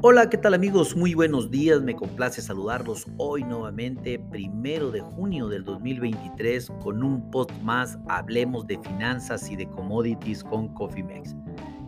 Hola, ¿qué tal amigos? Muy buenos días, me complace saludarlos hoy nuevamente, primero de junio del 2023, con un post más, hablemos de finanzas y de commodities con CoffeeMex.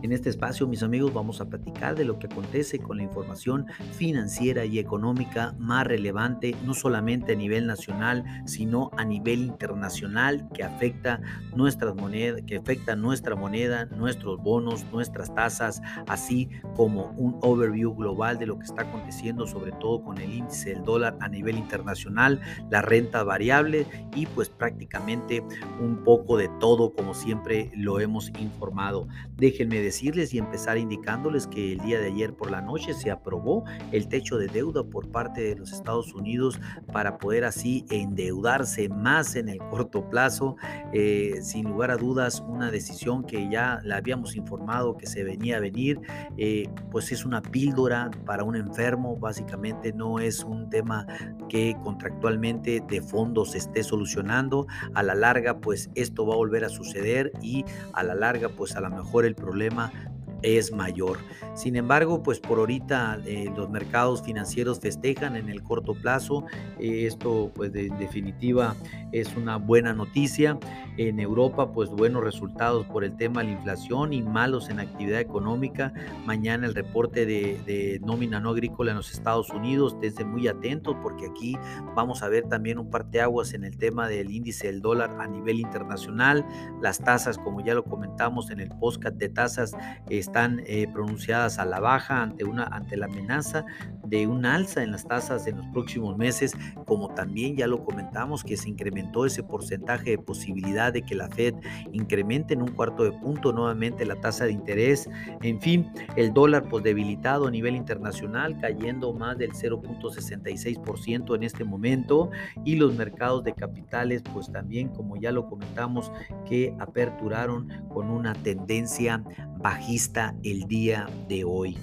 En este espacio, mis amigos, vamos a platicar de lo que acontece con la información financiera y económica más relevante, no solamente a nivel nacional, sino a nivel internacional, que afecta nuestras monedas, que afecta nuestra moneda, nuestros bonos, nuestras tasas, así como un overview global de lo que está aconteciendo, sobre todo con el índice del dólar a nivel internacional, la renta variable y pues prácticamente un poco de todo, como siempre lo hemos informado. Déjenme decir decirles y empezar indicándoles que el día de ayer por la noche se aprobó el techo de deuda por parte de los Estados Unidos para poder así endeudarse más en el corto plazo. Eh, sin lugar a dudas, una decisión que ya la habíamos informado que se venía a venir, eh, pues es una píldora para un enfermo, básicamente no es un tema que contractualmente de fondo se esté solucionando. A la larga, pues esto va a volver a suceder y a la larga, pues a lo mejor el problema 아마 es mayor. Sin embargo, pues por ahorita eh, los mercados financieros festejan en el corto plazo. Esto pues en definitiva es una buena noticia. En Europa pues buenos resultados por el tema de la inflación y malos en actividad económica. Mañana el reporte de, nómina no agrícola en los Estados Unidos. Estén muy atentos porque aquí vamos a ver también un parteaguas en el tema del índice del dólar a nivel internacional. Las tasas, como ya lo comentamos en el podcast de tasas, están eh, pronunciadas a la baja ante, una, ante la amenaza de un alza en las tasas en los próximos meses, como también ya lo comentamos que se incrementó ese porcentaje de posibilidad de que la Fed incremente en un cuarto de punto nuevamente la tasa de interés. En fin, el dólar pues debilitado a nivel internacional, cayendo más del 0.66% en este momento y los mercados de capitales pues también como ya lo comentamos que aperturaron con una tendencia bajista el día de hoy.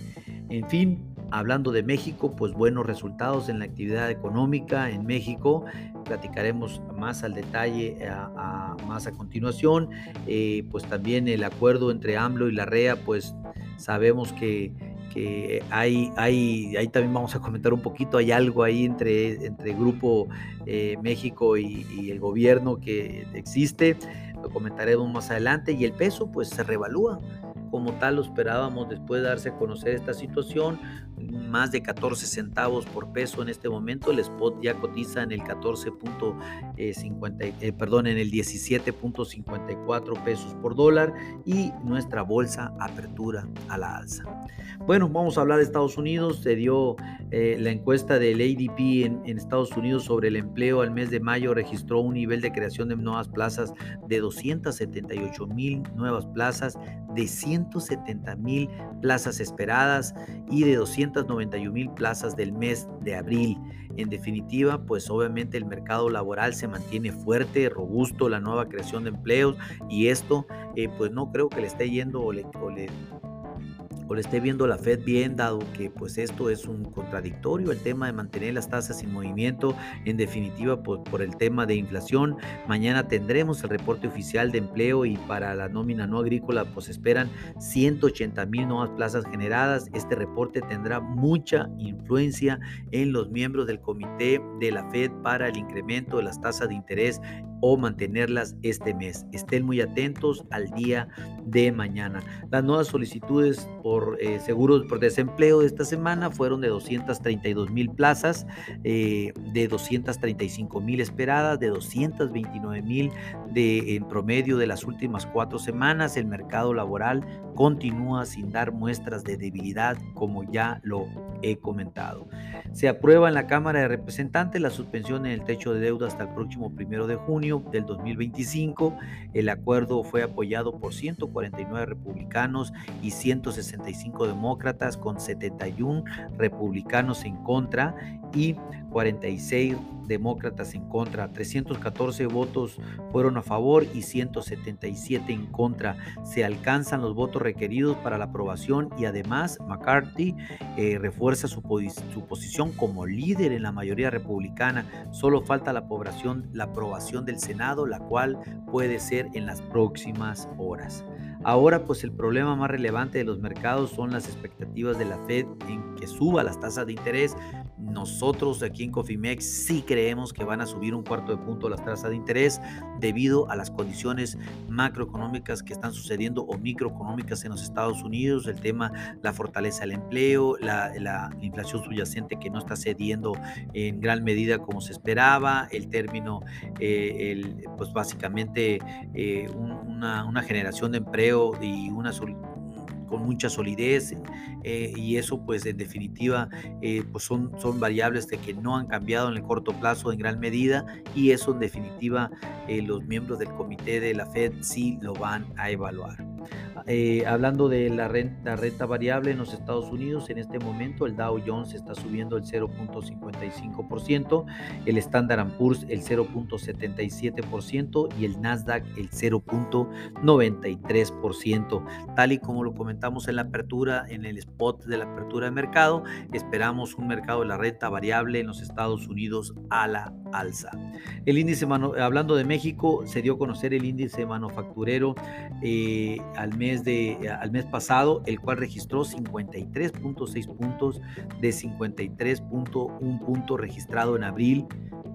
En fin, hablando de México, pues buenos resultados en la actividad económica en México. Platicaremos más al detalle a, más a continuación. Eh, pues también el acuerdo entre AMLO y la REA, pues sabemos que, hay, hay, ahí también vamos a comentar un poquito, hay algo ahí entre, entre Grupo eh, México y el gobierno que existe, lo comentaremos más adelante, y el peso pues se revalúa como tal lo esperábamos después de darse a conocer esta situación. Más de 14 centavos por peso en este momento. El spot ya cotiza en el 14.50, eh, eh, perdón, en el 17.54 pesos por dólar y nuestra bolsa apertura a la alza. Bueno, vamos a hablar de Estados Unidos. Se dio eh, la encuesta del ADP en, en, Estados Unidos sobre el empleo al mes de mayo. Registró un nivel de creación de nuevas plazas de 278 mil nuevas plazas, de 170 mil plazas esperadas y de 291 mil plazas del mes de abril. En definitiva, pues obviamente el mercado laboral se mantiene fuerte, robusto, la nueva creación de empleos y esto eh, pues no creo que le esté yendo o le, o le o le esté viendo la Fed bien, dado que pues esto es un contradictorio, el tema de mantener las tasas en movimiento, en definitiva por, por el tema de inflación. Mañana tendremos el reporte oficial de empleo y para la nómina no agrícola pues esperan 180 mil nuevas plazas generadas. Este reporte tendrá mucha influencia en los miembros del comité de la Fed para el incremento de las tasas de interés o mantenerlas este mes. Estén muy atentos al día de mañana. Las nuevas solicitudes por eh, seguros por desempleo de esta semana fueron de 232 mil plazas, eh, de 235 mil esperadas, de 229 mil en promedio de las últimas cuatro semanas. El mercado laboral continúa sin dar muestras de debilidad, como ya lo he comentado. Se aprueba en la Cámara de Representantes la suspensión en el techo de deuda hasta el próximo primero de junio del 2025. El acuerdo fue apoyado por 149 republicanos y 165 demócratas, con 71 republicanos en contra y 46 demócratas en contra. 314 votos fueron a favor y 177 en contra. Se alcanzan los votos requeridos para la aprobación y además McCarthy eh, refuerza su, su, posición como líder en la mayoría republicana. Solo falta la, la aprobación del Senado, la cual puede ser en las próximas horas. Ahora, pues el problema más relevante de los mercados son las expectativas de la Fed en que suba las tasas de interés. Nosotros aquí en Cofimex sí creemos que van a subir un cuarto de punto las tasas de interés debido a las condiciones macroeconómicas que están sucediendo o microeconómicas en los Estados Unidos, el tema, la fortaleza del empleo, la, inflación subyacente que no está cediendo en gran medida como se esperaba, el término, eh, pues básicamente eh, una, una generación de empleo y una con mucha solidez eh, y eso pues en definitiva eh, pues son, son variables de que no han cambiado en el corto plazo en gran medida y eso en definitiva eh, los miembros del comité de la Fed sí lo van a evaluar. Eh, hablando de la renta, variable en los Estados Unidos, en este momento el Dow Jones está subiendo el 0.55%, el Standard Poor's el 0.77% y el Nasdaq el 0.93%. Tal y como lo comentamos en la apertura, en el spot de la apertura de mercado, esperamos un mercado de la renta variable en los Estados Unidos a la alza. El índice, hablando de México, se dio a conocer el índice manufacturero eh, al mes de, al mes pasado, el cual registró 53.6 puntos de 53.1 puntos registrado en abril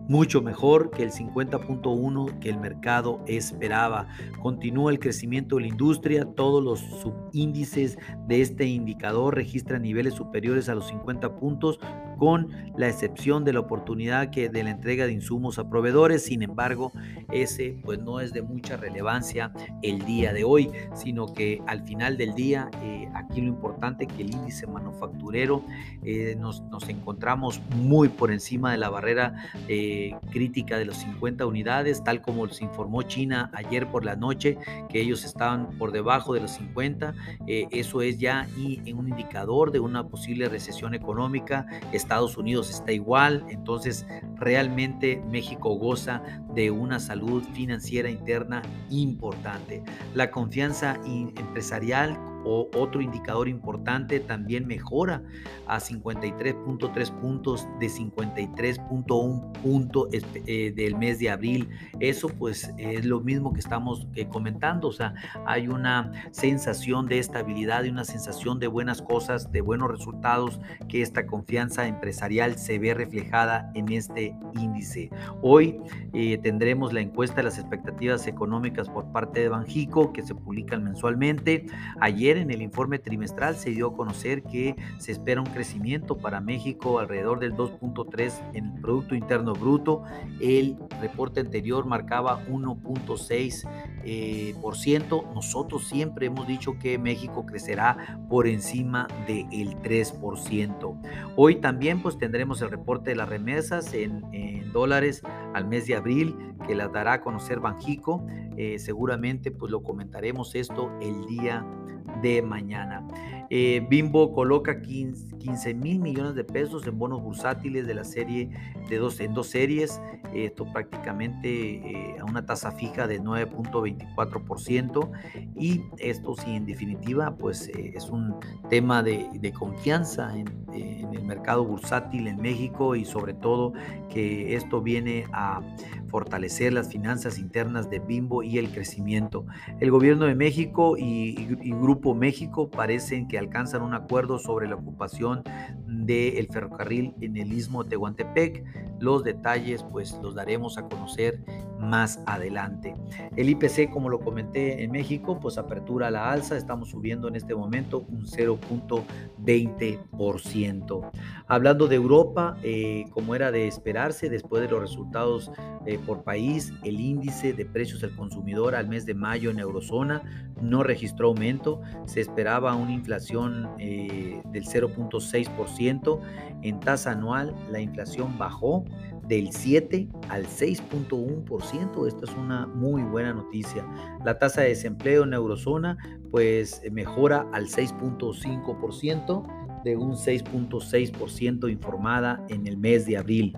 mucho mejor que el 50.1 que el mercado esperaba. Continúa el crecimiento de la industria, todos los subíndices de este indicador registran niveles superiores a los 50 puntos, con la excepción de la oportunidad de la entrega de insumos a proveedores. Sin embargo, ese pues no es de mucha relevancia el día de hoy, sino que al final del día, eh, aquí lo importante que el índice manufacturero eh, nos, encontramos muy por encima de la barrera. Eh, crítica de los 50 unidades, tal como se informó China ayer por la noche, que ellos estaban por debajo de los 50. Eh, eso es ya un indicador de una posible recesión económica. Estados Unidos está igual, entonces realmente México goza de una salud financiera interna importante. La confianza empresarial otro indicador importante también mejora a 53.3 puntos de 53.1 punto eh, del mes de abril. Eso pues es lo mismo que estamos eh, comentando, o sea, hay una sensación de estabilidad y una sensación de buenas cosas, de buenos resultados, que esta confianza empresarial se ve reflejada en este índice. Hoy eh, tendremos la encuesta de las expectativas económicas por parte de Banjico que se publican mensualmente. Ayer en el informe trimestral se dio a conocer que se espera un crecimiento para México alrededor del 2.3 en el Producto Interno Bruto. El reporte anterior marcaba 1.6%. Eh. Nosotros siempre hemos dicho que México crecerá por encima del 3%. Hoy también pues tendremos el reporte de las remesas en, dólares al mes de abril que las dará a conocer Banjico. Eh, seguramente pues lo comentaremos esto el día de mañana. Eh, Bimbo coloca 15, mil millones de pesos en bonos bursátiles de la serie de dos, en dos series, esto prácticamente eh, a una tasa fija de 9.24% y esto sí en definitiva pues es un tema de, confianza en, en el mercado bursátil en México y sobre todo que esto viene a fortalecer las finanzas internas de Bimbo y el crecimiento. El gobierno de México y, Grupo México parecen que alcanzan un acuerdo sobre la ocupación del ferrocarril en el istmo de Tehuantepec. Los detalles pues los daremos a conocer más adelante. El IPC, como lo comenté en México, pues apertura a la alza, estamos subiendo en este momento un 0.20%. Hablando de Europa, eh, como era de esperarse, después de los resultados eh, por país, el índice de precios al consumidor al mes de mayo en eurozona no registró aumento, se esperaba una inflación eh, del 0.6%, en tasa anual la inflación bajó del 7 al 6.1%. Esta es una muy buena noticia. La tasa de desempleo en eurozona pues mejora al 6.5% de un 6.6% informada en el mes de abril.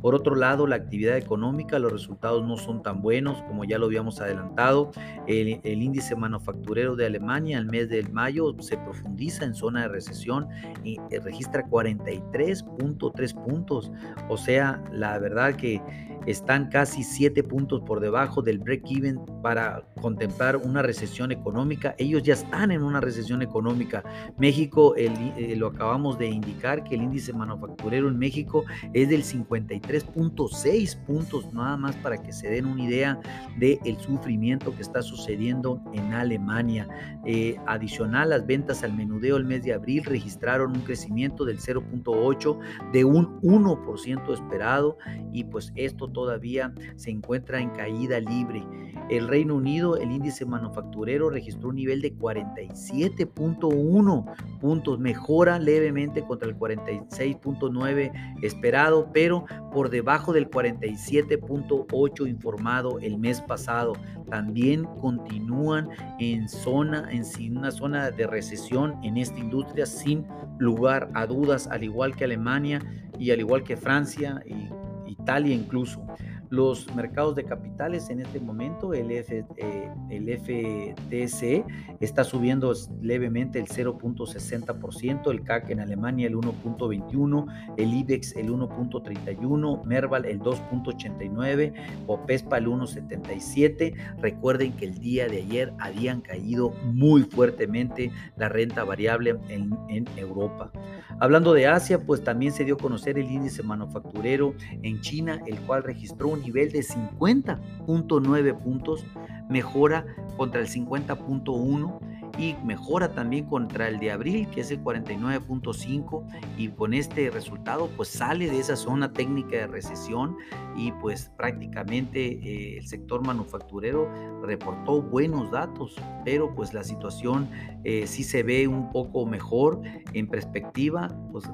Por otro lado, la actividad económica, los resultados no son tan buenos como ya lo habíamos adelantado. El, índice manufacturero de Alemania al mes de mayo se profundiza en zona de recesión y eh, registra 43.3 puntos. O sea, la verdad que están casi 7 puntos por debajo del break-even para contemplar una recesión económica. Ellos ya están en una recesión económica. México, eh, lo acabamos de indicar, que el índice manufacturero en México es del 53.6 puntos, nada más para que se den una idea del el sufrimiento que está sucediendo en Alemania. Eh, adicional, las ventas al menudeo el mes de abril registraron un crecimiento del 0.8 de un 1% esperado y pues esto todavía se encuentra en caída libre. El Reino Unido, el índice manufacturero registró un nivel de 47.1 puntos, mejora levemente contra el 46.9 esperado, pero por debajo del 47.8 informado el mes pasado. También continúan en zona, en una zona de recesión en esta industria sin lugar a dudas, al igual que Alemania y al igual que Francia y Italia incluso los mercados de capitales en este momento, el, F, eh, el FTC está subiendo levemente el 0.60%, el CAC en Alemania el 1.21%, el IBEX el 1.31%, Merval el 2.89%, Opespa el 1.77%. Recuerden que el día de ayer habían caído muy fuertemente la renta variable en, en Europa. Hablando de Asia, pues también se dio a conocer el índice manufacturero en China, el cual registró un nivel de 50.9 puntos, mejora contra el 50.1 y mejora también contra el de abril, que es el 49.5 y con este resultado pues sale de esa zona técnica de recesión y pues prácticamente eh, el sector manufacturero reportó buenos datos, pero pues la situación eh, sí se ve un poco mejor en perspectiva, pues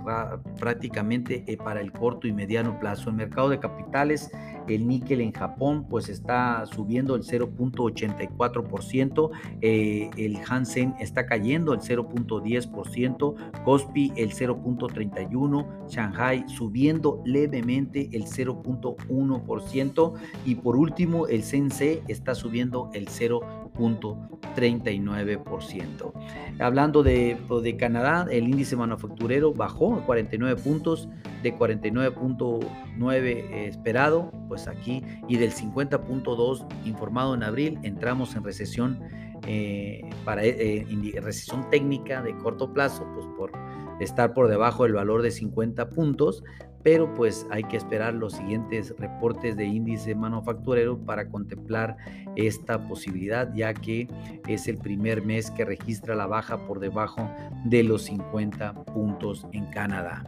prácticamente eh, para el corto y mediano plazo. El mercado de capitales, el níquel en Japón pues está subiendo el 0.84%, el Hansen está cayendo el 0.10%, Kospi el 0.31%, Shanghai subiendo levemente el 0.1% y por último el Sense está subiendo el 0.39%. Hablando de, de Canadá, el índice manufacturero bajó a 49 puntos de 49.9 esperado, pues aquí y del 50.2 informado en abril, entramos en recesión eh, para eh, recesión técnica de corto plazo, pues por estar por debajo del valor de 50 puntos, pero pues hay que esperar los siguientes reportes de índice manufacturero para contemplar esta posibilidad, ya que es el primer mes que registra la baja por debajo de los 50 puntos en Canadá.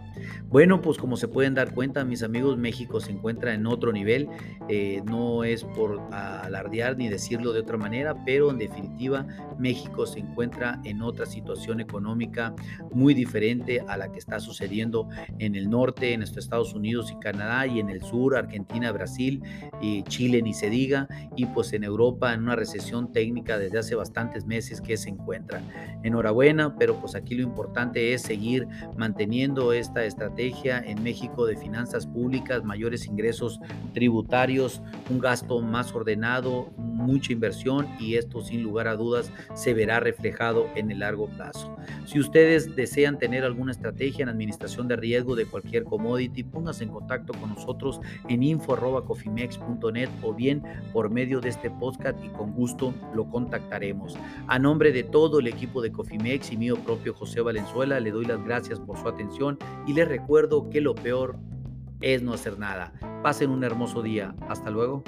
Bueno, pues como se pueden dar cuenta, mis amigos, México se encuentra en otro nivel, eh, no es por alardear ni decirlo de otra manera, pero en definitiva México se encuentra en otra situación económica muy diferente a la que está sucediendo en el norte, en nuestro Estados Unidos y Canadá, y en el sur, Argentina, Brasil, y Chile, ni se diga, y pues en Europa en una recesión técnica desde hace bastantes meses que se encuentra. Enhorabuena, pero pues aquí lo importante es seguir manteniendo esta estrategia en México de finanzas públicas, mayores ingresos tributarios, un gasto más ordenado, mucha inversión y esto sin lugar a dudas se verá reflejado en el largo plazo. Si ustedes desean tener alguna estrategia en administración de riesgo de cualquier commodity, pónganse en contacto con nosotros en info.cofimex.net o bien por medio de este podcast y con gusto lo contactaremos. A nombre de todo el equipo de Cofimex y mío propio José Valenzuela, le doy las gracias por su atención y les recuerdo que lo peor es no hacer nada. Pasen un hermoso día. Hasta luego.